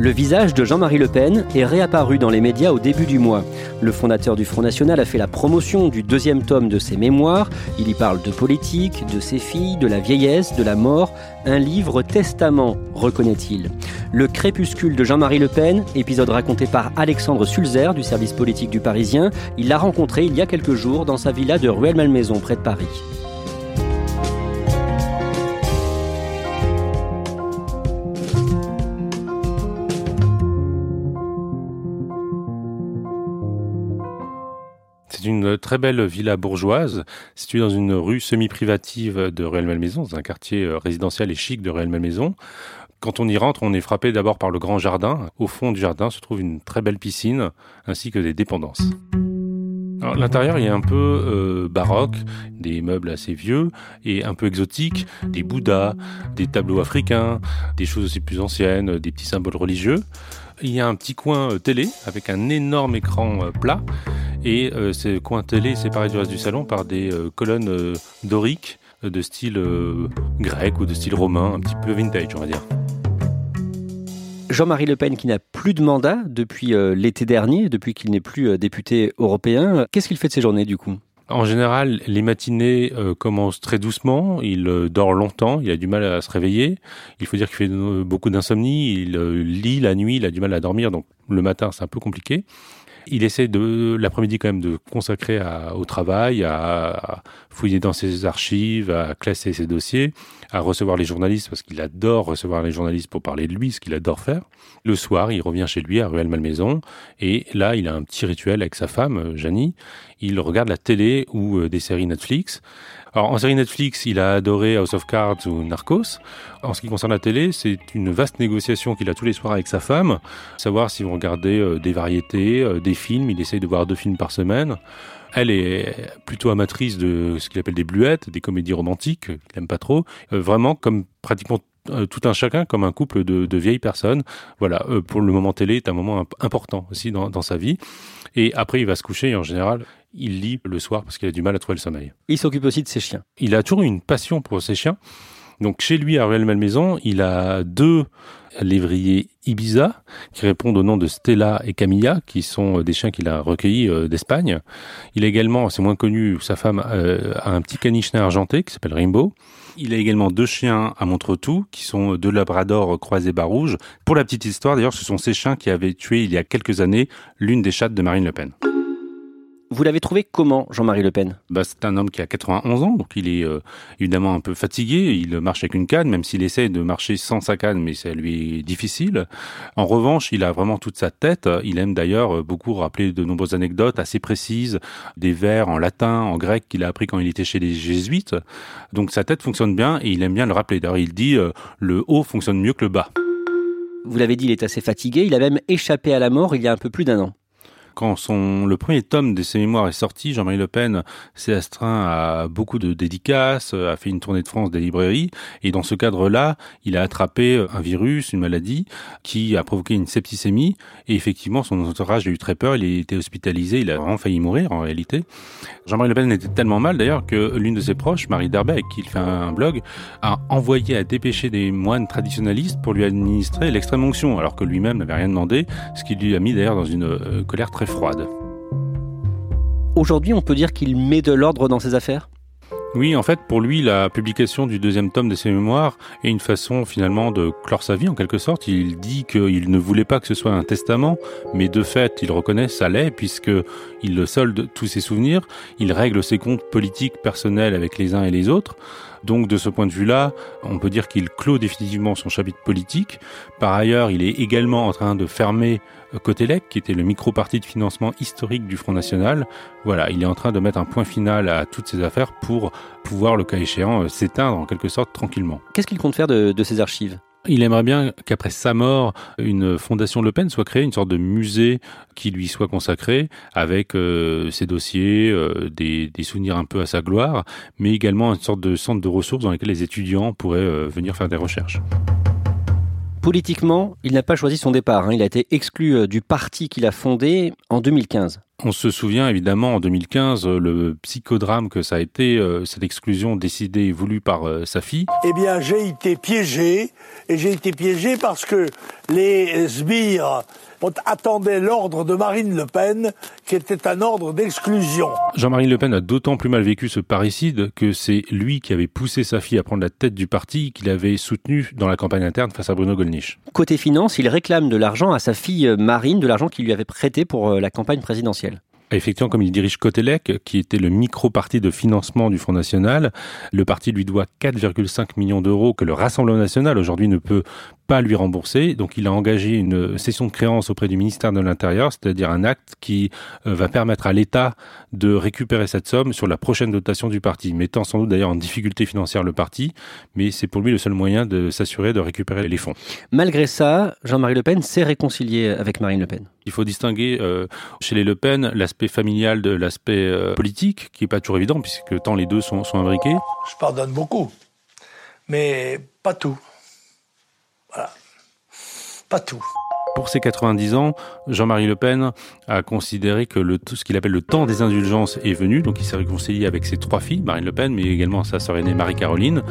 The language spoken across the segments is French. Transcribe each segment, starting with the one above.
Le visage de Jean-Marie Le Pen est réapparu dans les médias au début du mois. Le fondateur du Front National a fait la promotion du deuxième tome de ses mémoires. Il y parle de politique, de ses filles, de la vieillesse, de la mort. Un livre testament, reconnaît-il. Le crépuscule de Jean-Marie Le Pen, épisode raconté par Alexandre Sulzer du service politique du Parisien. Il l'a rencontré il y a quelques jours dans sa villa de Ruelle-Malmaison, près de Paris. Une très belle villa bourgeoise située dans une rue semi-privative de Ruelle-Malmaison, dans un quartier euh, résidentiel et chic de Ruelle-Malmaison. Quand on y rentre, on est frappé d'abord par le grand jardin. Au fond du jardin se trouve une très belle piscine ainsi que des dépendances. L'intérieur est un peu euh, baroque, des meubles assez vieux et un peu exotiques, des bouddhas, des tableaux africains, des choses aussi plus anciennes, des petits symboles religieux. Il y a un petit coin euh, télé avec un énorme écran plat et euh, ce coin télé est séparé du reste du salon par des euh, colonnes euh, doriques de style grec ou de style romain, un petit peu vintage on va dire. Jean-Marie Le Pen qui n'a plus de mandat depuis l'été dernier, depuis qu'il n'est plus député européen. Qu'est-ce qu'il fait de ses journées du coup? En général, les matinées euh, commencent très doucement. Il euh, dort longtemps. Il a du mal à se réveiller. Il faut dire qu'il fait euh, beaucoup d'insomnie. Il lit la nuit. Il a du mal à dormir. Donc le matin, c'est un peu compliqué. Il essaie de l'après-midi quand même de consacrer au travail, à, fouiller dans ses archives, à classer ses dossiers, à recevoir les journalistes parce qu'il adore recevoir les journalistes pour parler de lui, ce qu'il adore faire. Le soir, il revient chez lui à Ruelle-Malmaison et là, il a un petit rituel avec sa femme, Janie. Il regarde la télé ou euh, des séries Netflix. Alors, en série Netflix, il a adoré House of Cards ou Narcos. En ce qui concerne la télé, c'est une vaste négociation qu'il a tous les soirs avec sa femme, savoir s'ils vont regarder euh, des variétés, euh, des films. Il essaye de voir deux films par semaine. Elle est plutôt amatrice de ce qu'il appelle des bluettes, des comédies romantiques, qu'il aime pas trop. Euh, vraiment, comme pratiquement tout un chacun, comme un couple de, de vieilles personnes. Voilà, euh, pour le moment télé est un moment imp- important aussi dans, dans sa vie. Et après, il va se coucher et en général, il lit le soir parce qu'il a du mal à trouver le sommeil. Il s'occupe aussi de ses chiens. Il a toujours eu une passion pour ses chiens. Donc chez lui à Ruelle-Malmaison, il a deux lévriers Ibiza qui répondent au nom de Stella et Camilla, qui sont euh, des chiens qu'il a recueillis euh, d'Espagne. Il a également, c'est moins connu, sa femme euh, a un petit caniche argenté qui s'appelle Rainbow. Il a également deux chiens à Montretout, qui sont deux labradors croisés bas rouge. Pour la petite histoire, d'ailleurs, ce sont ces chiens qui avaient tué il y a quelques années l'une des chattes de Marine Le Pen. Vous l'avez trouvé comment, Jean-Marie Le Pen? Bah, c'est un homme qui a 91 ans, donc il est euh, évidemment un peu fatigué. Il marche avec une canne, même s'il essaie de marcher sans sa canne, mais ça lui est difficile. En revanche, il a vraiment toute sa tête. Il aime d'ailleurs euh, beaucoup rappeler de nombreuses anecdotes assez précises, des vers en latin, en grec qu'il a appris quand il était chez les jésuites. Donc sa tête fonctionne bien et il aime bien le rappeler. D'ailleurs, il dit euh, le haut fonctionne mieux que le bas. Vous l'avez dit, il est assez fatigué. Il a même échappé à la mort il y a un peu plus d'un an. Quand son, le premier tome de ses mémoires est sorti, Jean-Marie Le Pen s'est astreint à beaucoup de dédicaces, a fait une tournée de France des librairies, et dans ce cadre-là, il a attrapé un virus, une maladie, qui a provoqué une septicémie, et effectivement, son entourage a eu très peur, il a été hospitalisé, il a vraiment failli mourir en réalité. Jean-Marie Le Pen était tellement mal d'ailleurs que l'une de ses proches, Marie Derbet, avec qui fait un blog, a envoyé à dépêcher des moines traditionalistes pour lui administrer l'extrême onction, alors que lui-même n'avait rien demandé, ce qui lui a mis d'ailleurs dans une euh, colère très froide. Aujourd'hui, on peut dire qu'il met de l'ordre dans ses affaires? Oui, en fait, pour lui, la publication du deuxième tome de ses mémoires est une façon finalement de clore sa vie en quelque sorte. Il dit qu'il ne voulait pas que ce soit un testament, mais de fait, il reconnaît ça l'est puisque il solde tous ses souvenirs, il règle ses comptes politiques personnels avec les uns et les autres. Donc de ce point de vue-là, on peut dire qu'il clôt définitivement son chapitre politique. Par ailleurs, il est également en train de fermer euh, Cotelec, qui était le micro-parti de financement historique du Front National. Voilà, il est en train de mettre un point final à toutes ces affaires pour pouvoir, le cas échéant, euh, s'éteindre en quelque sorte tranquillement. Qu'est-ce qu'il compte faire de, de ces archives? Il aimerait bien qu'après sa mort, une fondation Le Pen soit créée, une sorte de musée qui lui soit consacré avec euh, ses dossiers, euh, des, souvenirs un peu à sa gloire, mais également une sorte de centre de ressources dans lequel les étudiants pourraient euh, venir faire des recherches. Politiquement, il n'a pas choisi son départ. Hein. Il a été exclu du parti qu'il a fondé en 2015. On se souvient évidemment en 2015 euh, le psychodrame que ça a été, euh, cette exclusion décidée et voulue par euh, sa fille. Eh bien, j'ai été piégé, et j'ai été piégé parce que les sbires attendait l'ordre de Marine Le Pen, qui était un ordre d'exclusion. Jean-Marie Le Pen a d'autant plus mal vécu ce parricide que c'est lui qui avait poussé sa fille à prendre la tête du parti, qu'il avait soutenu dans la campagne interne face à Bruno Gollnisch. Côté finance, il réclame de l'argent à sa fille Marine, de l'argent qu'il lui avait prêté pour la campagne présidentielle. Effectivement, comme il dirige Cotelec, qui était le micro-parti de financement du Front National, le parti lui doit 4,5 millions d'euros que le Rassemblement National aujourd'hui ne peut pas lui rembourser. Donc il a engagé une session de créance auprès du ministère de l'Intérieur, c'est-à-dire un acte qui euh, va permettre à l'État de récupérer cette somme sur la prochaine dotation du parti, mettant sans doute d'ailleurs en difficulté financière le parti, mais c'est pour lui le seul moyen de s'assurer de récupérer les fonds. Malgré ça, Jean-Marie Le Pen s'est réconcilié avec Marine Le Pen. Il faut distinguer euh, chez les Le Pen l'aspect familial de l'aspect euh, politique, qui n'est pas toujours évident, puisque tant les deux sont, sont imbriqués. Je pardonne beaucoup, mais pas tout. Pas tout. Pour ses 90 ans, Jean-Marie Le Pen a considéré que le, ce qu'il appelle le temps des indulgences est venu. Donc il s'est réconcilié avec ses trois filles, Marine Le Pen, mais également sa sœur aînée Marie-Caroline.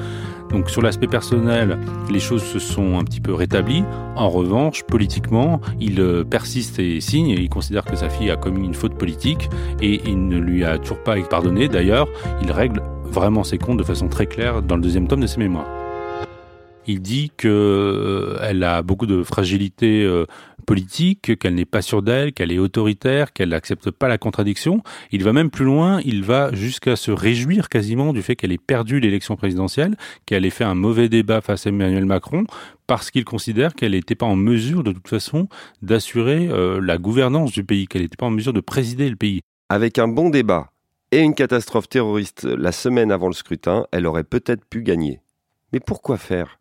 Donc sur l'aspect personnel, les choses se sont un petit peu rétablies. En revanche, politiquement, il euh, persiste et signe. Il considère que sa fille a commis une faute politique et il ne lui a toujours pas pardonné. D'ailleurs, il règle vraiment ses comptes de façon très claire dans le deuxième tome de ses mémoires. Il dit qu'elle euh, a beaucoup de fragilité euh, politique, qu'elle n'est pas sûre d'elle, qu'elle est autoritaire, qu'elle n'accepte pas la contradiction. Il va même plus loin, il va jusqu'à se réjouir quasiment du fait qu'elle ait perdu l'élection présidentielle, qu'elle ait fait un mauvais débat face à Emmanuel Macron, parce qu'il considère qu'elle n'était pas en mesure de toute façon d'assurer euh, la gouvernance du pays, qu'elle n'était pas en mesure de présider le pays. Avec un bon débat et une catastrophe terroriste la semaine avant le scrutin, elle aurait peut-être pu gagner. Mais pourquoi faire?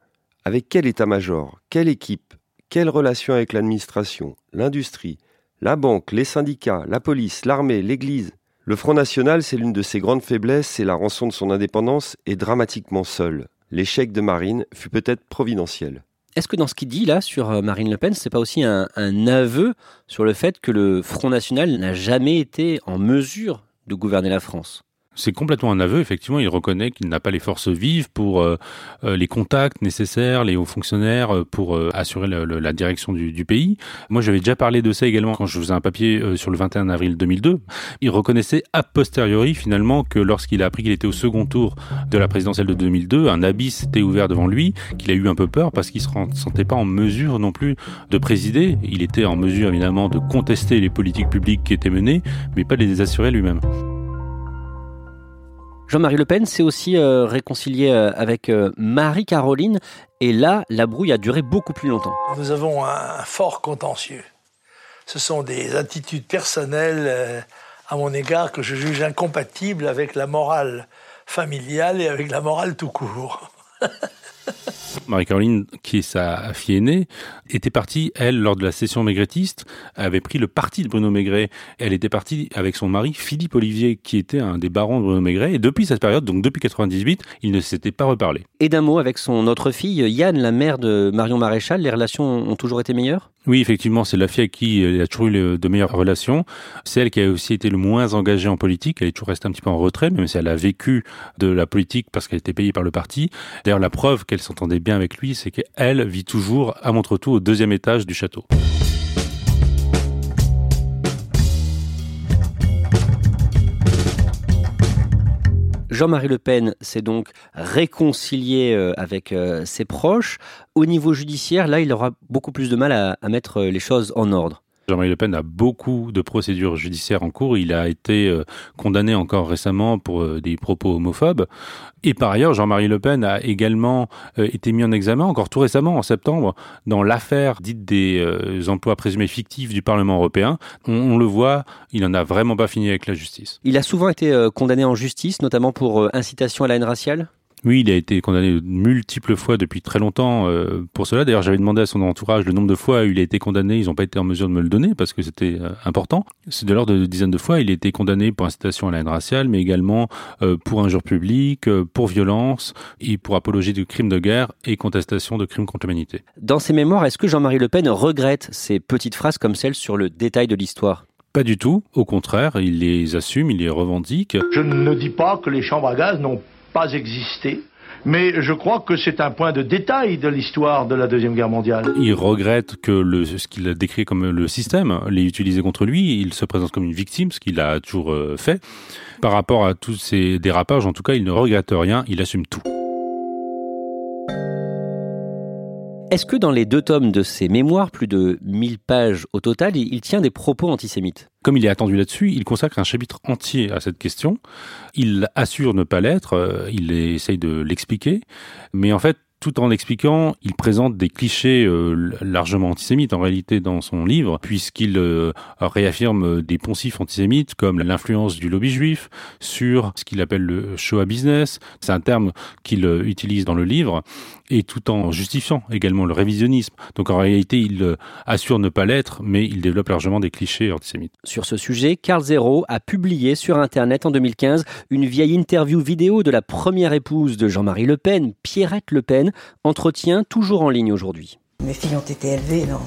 Avec quel état-major Quelle équipe Quelle relation avec l'administration L'industrie La banque Les syndicats La police L'armée L'Église? Le Front National, c'est l'une de ses grandes faiblesses et la rançon de son indépendance est dramatiquement seule. L'échec de Marine fut peut-être providentiel. Est-ce que dans ce qu'il dit là sur euh, Marine Le Pen, c'est pas aussi un, un aveu sur le fait que le Front National n'a jamais été en mesure de gouverner la France? C'est complètement un aveu. Effectivement, il reconnaît qu'il n'a pas les forces vives pour euh, euh, les contacts nécessaires, les hauts fonctionnaires euh, pour assurer la direction du, pays. Moi, j'avais déjà parlé de ça également quand je faisais un papier sur le 21 avril 2002. Il reconnaissait a posteriori finalement que lorsqu'il a appris qu'il était au second tour de la présidentielle de 2002, un abysse s'était ouvert devant lui, qu'il a eu un peu peur parce qu'il se sentait pas en mesure non plus de présider. Il était en mesure évidemment de contester les politiques publiques qui étaient menées, mais pas de les assurer lui-même. Jean-Marie Le Pen s'est aussi euh, réconcilié euh, avec euh, Marie-Caroline et là, la brouille a duré beaucoup plus longtemps. Nous avons un fort contentieux. Ce sont des attitudes personnelles à mon égard que je juge incompatibles avec la morale familiale et avec la morale tout court. Marie-Caroline, qui est sa fille aînée, était partie, elle, lors de la session maigretiste, avait pris le parti de Bruno Maigret. Elle était partie avec son mari, Philippe Olivier, qui était un des barons de Bruno Maigret. Et depuis cette période, donc depuis 98, ils ne s'étaient pas reparlé. Et d'un mot, avec son autre fille, Yann, la mère de Marion Maréchal, les relations ont toujours été meilleures? Oui, effectivement, c'est la fille avec qui il a toujours eu de meilleures relations. C'est elle qui a aussi été le moins engagée en politique. Elle est toujours restée un petit peu en retrait, même si elle a vécu de la politique parce qu'elle était payée par le parti. D'ailleurs, la preuve qu'elle s'entendait bien avec lui, c'est qu'elle vit toujours à Montretout au deuxième étage du château. Jean-Marie Le Pen s'est donc réconcilié euh, avec euh, ses proches. Au niveau judiciaire, là, il aura beaucoup plus de mal à, mettre euh, les choses en ordre. Jean-Marie Le Pen a beaucoup de procédures judiciaires en cours. Il a été euh, condamné encore récemment pour euh, des propos homophobes. Et par ailleurs, Jean-Marie Le Pen a également euh, été mis en examen, encore tout récemment, en septembre, dans l'affaire dite des emplois présumés fictifs du Parlement européen. On, on, le voit, il n'en a vraiment pas fini avec la justice. Il a souvent été condamné en justice, notamment pour incitation à la haine raciale? Oui, il a été condamné multiples fois depuis très longtemps euh, pour cela. D'ailleurs, j'avais demandé à son entourage le nombre de fois où il a été condamné. Ils n'ont pas été en mesure de me le donner parce que c'était euh, important. C'est de l'ordre de dizaines de fois. Il a été condamné pour incitation à la haine raciale, mais également euh, pour injure publique, pour violence et pour apologie de crimes de guerre et contestation de crimes contre l'humanité. Dans ses mémoires, est-ce que Jean-Marie Le Pen regrette ces petites phrases comme celle sur le détail de l'histoire? Pas du tout, au contraire, il les assume, il les revendique. Je ne dis pas que les chambres à gaz n'ont pas existé. Mais je crois que c'est un point de détail de l'histoire de la Deuxième Guerre mondiale. Il regrette que ce qu'il a décrit comme le système l'ait utilisé contre lui. Il se présente comme une victime, ce qu'il a toujours euh, fait. Par rapport à tous ces dérapages, en tout cas, il ne regrette rien, il assume tout. Est-ce que dans les deux tomes de ses mémoires, plus de 1000 pages au total, il tient des propos antisémites? Comme il est attendu là-dessus, il consacre un chapitre entier à cette question. Il assure ne pas l'être, euh, il essaye de l'expliquer, mais en fait, tout en l'expliquant, il présente des clichés euh, largement antisémites en réalité dans son livre, puisqu'il euh, réaffirme des poncifs antisémites comme l'influence du lobby juif sur ce qu'il appelle le Shoah business. C'est un terme qu'il euh, utilise dans le livre, et tout en justifiant également le révisionnisme. Donc en réalité, il assure ne pas l'être, mais il développe largement des clichés antisémites. Sur ce sujet, Carl Zero a publié sur Internet en 2015 une vieille interview vidéo de la première épouse de Jean-Marie Le Pen, Pierrette Le Pen, entretien toujours en ligne aujourd'hui. Mes filles ont été élevées dans,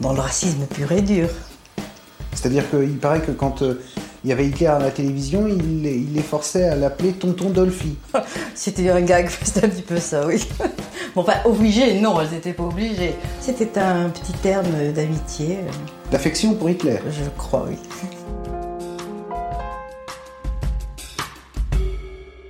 dans le racisme pur et dur. C'est-à-dire qu'il paraît que quand euh, il y avait Hitler à la télévision, il, les forçait à l'appeler Tonton Dolphy. C'était un gag, c'était un petit peu ça, oui. Bon, pas obligé, non, elles n'étaient pas obligées. C'était un petit terme d'amitié. D'affection pour Hitler Je crois, oui.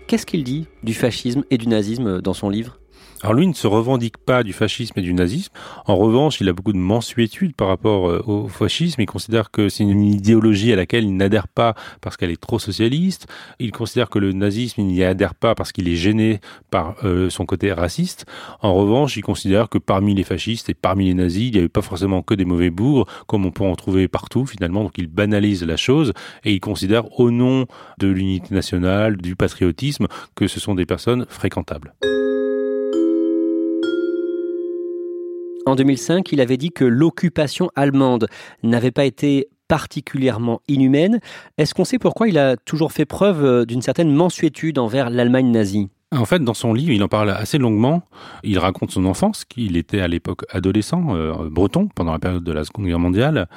Qu'est-ce qu'il dit du fascisme et du nazisme dans son livre? Alors lui ne se revendique pas du fascisme et du nazisme. En revanche, il a beaucoup de mensuétude par rapport euh, au fascisme. Il considère que c'est une idéologie à laquelle il n'adhère pas parce qu'elle est trop socialiste. Il considère que le nazisme, il n'y adhère pas parce qu'il est gêné par euh, son côté raciste. En revanche, il considère que parmi les fascistes et parmi les nazis, il n'y avait pas forcément que des mauvais bourgs, comme on peut en trouver partout finalement. Donc il banalise la chose et il considère au nom de l'unité nationale, du patriotisme, que ce sont des personnes fréquentables. En 2005, il avait dit que l'occupation allemande n'avait pas été particulièrement inhumaine. Est-ce qu'on sait pourquoi il a toujours fait preuve euh, d'une certaine mensuétude envers l'Allemagne nazie? En fait, dans son livre, il en parle assez longuement. Il raconte son enfance, qu'il était à l'époque adolescent, euh, breton, pendant la période de la Seconde Guerre mondiale.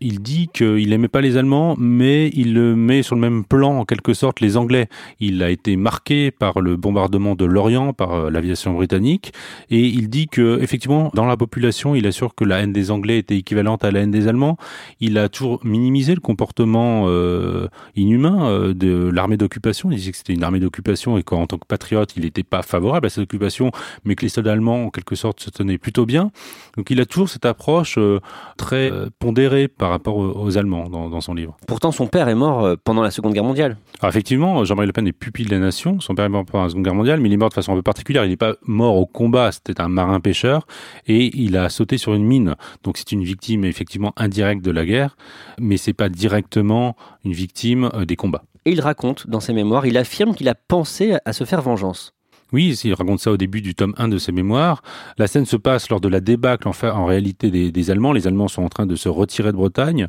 Il dit qu'il n'aimait pas les Allemands, mais il le met sur le même plan, en quelque sorte, les Anglais. Il a été marqué par le bombardement de l'Orient, par euh, l'aviation britannique, et il dit que, effectivement, dans la population, il assure que la haine des Anglais était équivalente à la haine des Allemands. Il a toujours minimisé le comportement euh, inhumain de l'armée d'occupation. Il disait que c'était une armée d'occupation et qu'en tant que patriote, il n'était pas favorable à cette occupation, mais que les soldats allemands, en quelque sorte, se tenaient plutôt bien. Donc il a toujours cette approche euh, très euh, pondérée par rapport aux, Allemands dans, son livre. Pourtant, son père est mort euh, pendant la Seconde Guerre mondiale. Alors effectivement, Jean-Marie Le Pen est pupille de la nation. Son père est mort pendant la Seconde Guerre mondiale, mais il est mort de façon un peu particulière. Il n'est pas mort au combat, c'était un marin-pêcheur, et il a sauté sur une mine. Donc c'est une victime effectivement indirecte de la guerre, mais c'est pas directement une victime des combats et il raconte dans ses mémoires, il affirme qu'il a pensé à se faire vengeance. Oui, il raconte ça au début du tome 1 de ses mémoires. La scène se passe lors de la débâcle en, fait, en réalité des, des, Allemands. Les Allemands sont en train de se retirer de Bretagne.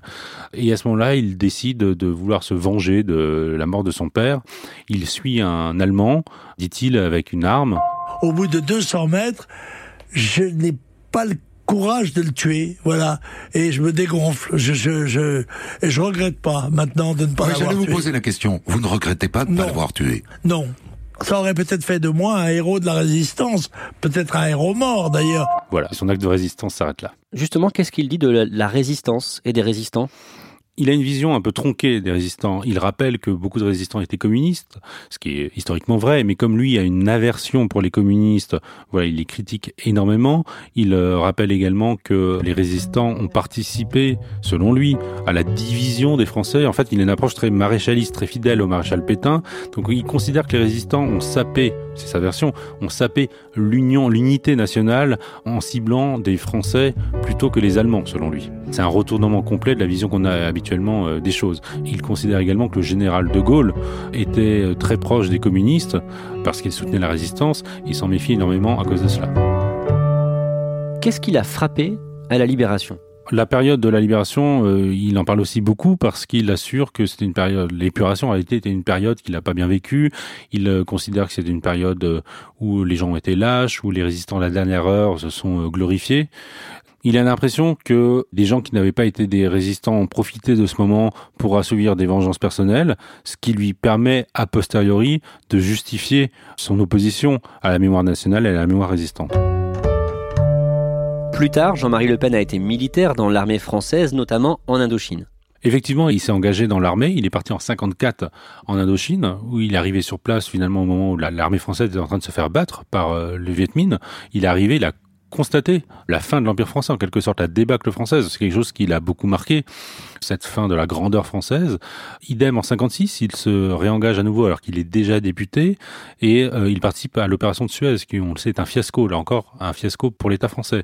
Et à ce moment-là, il décide de vouloir se venger de la mort de son père. Il suit un Allemand, dit-il, avec une arme. Au bout de 200 mètres, je n'ai pas le courage de le tuer, voilà. Et je me dégonfle. Je, je, je, et je regrette pas maintenant de ne pas l'avoir tué. J'allais vous poser la question. Vous ne regrettez pas de ne pas l'avoir tué? Non. Ça aurait peut-être fait de moi un héros de la résistance, peut-être un héros mort d'ailleurs. Voilà, son acte de résistance s'arrête là. Justement, qu'est-ce qu'il dit de la résistance et des résistants? Il a une vision un peu tronquée des résistants. Il rappelle que beaucoup de résistants étaient communistes, ce qui est historiquement vrai, mais comme lui a une aversion pour les communistes, voilà, il les critique énormément. Il euh, rappelle également que les résistants ont participé, selon lui, à la division des Français. En fait, il a une approche très maréchaliste, très fidèle au maréchal Pétain. Donc il considère que les résistants ont sapé, c'est sa version, ont sapé l'union, l'unité nationale en ciblant des Français plutôt que les Allemands, selon lui. C'est un retournement complet de la vision qu'on a habituellement euh, des choses. Il considère également que le général de Gaulle était euh, très proche des communistes parce qu'il soutenait la résistance. Il s'en méfie énormément à cause de cela. Qu'est-ce qui l'a frappé à la libération? La période de la libération, euh, il en parle aussi beaucoup parce qu'il assure que c'était une période, l'épuration en réalité était une période qu'il n'a pas bien vécue. Il considère que c'était une période où les gens ont été lâches, où les résistants à la dernière heure se sont glorifiés. Il a l'impression que des gens qui n'avaient pas été des résistants ont profité de ce moment pour assouvir des vengeances personnelles, ce qui lui permet a posteriori de justifier son opposition à la mémoire nationale et à la mémoire résistante. Plus tard, Jean-Marie Le Pen a été militaire dans l'armée française, notamment en Indochine. Effectivement, il s'est engagé dans l'armée. Il est parti en 54 en Indochine, où il est arrivé sur place finalement au moment où l'armée française était en train de se faire battre par euh, le Viet Minh. Il est arrivé, il a constater la fin de l'Empire français, en quelque sorte la débâcle française. C'est quelque chose qui l'a beaucoup marqué, cette fin de la grandeur française. Idem en 56, il se réengage à nouveau alors qu'il est déjà député et euh, il participe à l'opération de Suez, qui on le sait est un fiasco, là encore un fiasco pour l'État français.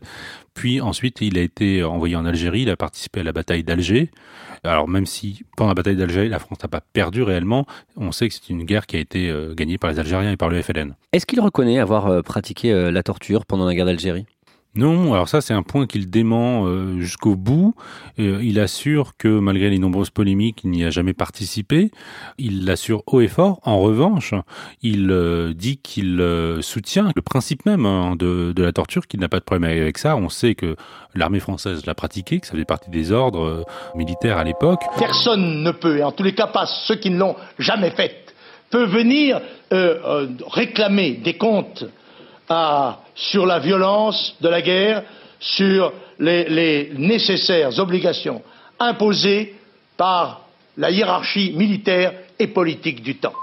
Puis ensuite, il a été envoyé en Algérie, il a participé à la bataille d'Alger. Alors même si pendant la bataille d'Alger, la France n'a pas perdu réellement, on sait que c'est une guerre qui a été euh, gagnée par les Algériens et par le FLN. Est-ce qu'il reconnaît avoir euh, pratiqué la torture pendant la guerre d'Algérie? Non, alors ça c'est un point qu'il dément euh, jusqu'au bout. Euh, il assure que malgré les nombreuses polémiques, il n'y a jamais participé. Il l'assure haut et fort. En revanche, il euh, dit qu'il soutient le principe même hein, de, la torture, qu'il n'a pas de problème avec ça. On sait que l'armée française l'a pratiqué, que ça fait partie des ordres militaires à l'époque. Personne ne peut, et en tous les cas pas ceux qui ne l'ont jamais fait, peut venir réclamer des comptes sur la violence de la guerre, sur les, nécessaires obligations imposées par la hiérarchie militaire et politique du temps.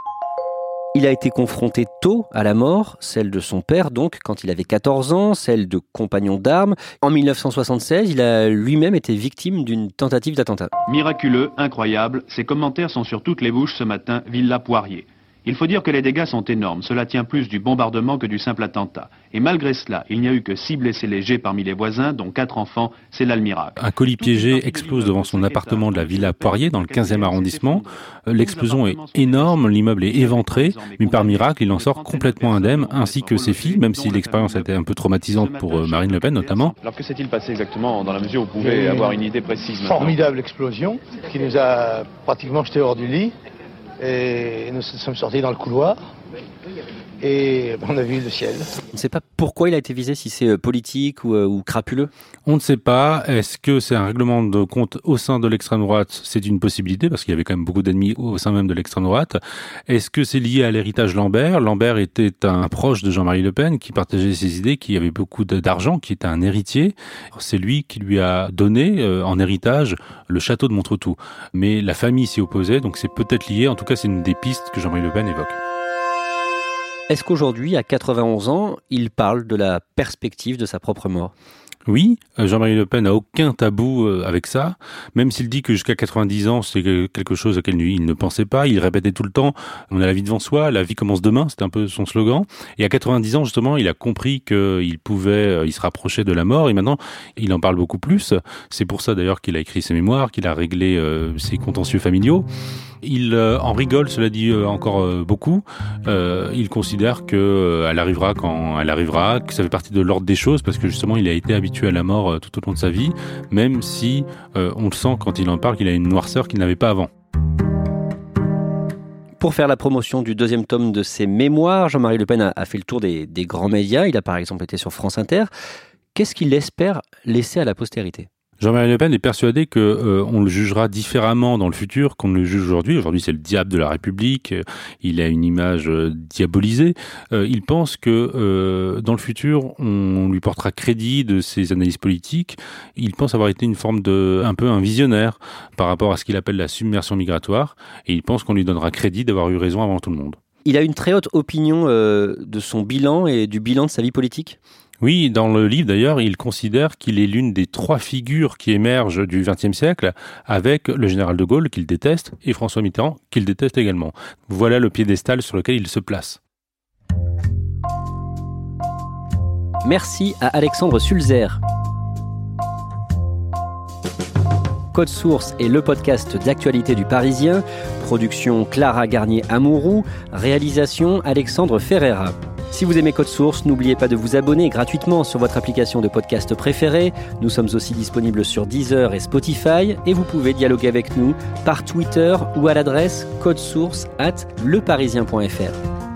Il a été confronté tôt à la mort, celle de son père donc quand il avait 14 ans, celle de compagnons d'armes. En 1976, il a lui-même été victime d'une tentative d'attentat. Miraculeux, incroyable, ces commentaires sont sur toutes les bouches ce matin, Villa Poirier. Il faut dire que les dégâts sont énormes. Cela tient plus du bombardement que du simple attentat. Et malgré cela, il n'y a eu que six blessés légers parmi les voisins, dont quatre enfants. C'est là le miracle. Un colis piégé explose devant son appartement de la Villa Poirier, dans le 15e arrondissement. L'explosion est énorme, l'immeuble est éventré, mais par miracle, il en sort complètement indemne, ainsi que ses filles, même si l'expérience a été un peu traumatisante pour euh, Marine Le Pen notamment. Alors que s'est-il passé exactement dans la mesure où vous pouvez avoir une idée précise Formidable explosion qui nous a pratiquement jetés hors du lit. Et nous sommes sortis dans le couloir et on a vu le ciel. On ne sait pas pourquoi il a été visé, si c'est euh, politique euh, ou, crapuleux On ne sait pas. Est-ce que c'est un règlement de compte au sein de l'extrême droite? C'est une possibilité parce qu'il y avait quand même beaucoup d'ennemis au sein même de l'extrême droite. Est-ce que c'est lié à l'héritage Lambert? Lambert était un proche de Jean-Marie Le Pen qui partageait ses idées, qui avait beaucoup d'argent, qui était un héritier. C'est lui qui lui a donné euh, en héritage le château de Montretout. Mais la famille s'y opposait, donc c'est peut-être lié. En tout cas, c'est une des pistes que Jean-Marie Le Pen évoque. Est-ce qu'aujourd'hui, à 91 ans, il parle de la perspective de sa propre mort? Oui, euh, Jean-Marie Le Pen n'a aucun tabou euh, avec ça, même s'il dit que jusqu'à 90 ans, c'est quelque chose auquel il ne pensait pas. Il répétait tout le temps, on a la vie devant soi, la vie commence demain, c'était un peu son slogan. Et à 90 ans, justement, il a compris qu'il pouvait, euh, il se rapprochait de la mort, et maintenant, il en parle beaucoup plus. C'est pour ça d'ailleurs qu'il a écrit ses mémoires, qu'il a réglé ses contentieux familiaux. Il en rigole, cela dit encore beaucoup. il considère que elle arrivera quand elle arrivera, que ça fait partie de l'ordre des choses, parce que justement, il a été habitué à la mort tout au long de sa vie, même si on le sent quand il en parle qu'il a une noirceur qu'il n'avait pas avant. Pour faire la promotion du deuxième tome de ses mémoires, Jean-Marie Le Pen a, fait le tour des grands médias. Il a par exemple été sur France Inter. Qu'est-ce qu'il espère laisser à la postérité? Jean-Marie Le Pen est persuadé que euh, le jugera différemment dans le futur qu'on le juge aujourd'hui. Aujourd'hui, c'est le diable de la République. Il a une image euh, diabolisée. Euh, il pense que dans le futur, on lui portera crédit de ses analyses politiques. Il pense avoir été une forme de, un peu un visionnaire par rapport à ce qu'il appelle la submersion migratoire. Et il pense qu'on lui donnera crédit d'avoir eu raison avant tout le monde. Il a une très haute opinion de son bilan et du bilan de sa vie politique? Oui, dans le livre d'ailleurs, il considère qu'il est l'une des trois figures qui émergent du XXe siècle, avec le général de Gaulle qu'il déteste et François Mitterrand qu'il déteste également. Voilà le piédestal sur lequel il se place. Merci à Alexandre Sulzer. Code Source est le podcast d'actualité du Parisien. Production Clara Garnier-Amouroux. Réalisation Alexandre Ferreira. Si vous aimez Code Source, n'oubliez pas de vous abonner gratuitement sur votre application de podcast préférée. Nous sommes aussi disponibles sur Deezer et Spotify et vous pouvez dialoguer avec nous par Twitter ou à l'adresse codesource at leparisien.fr.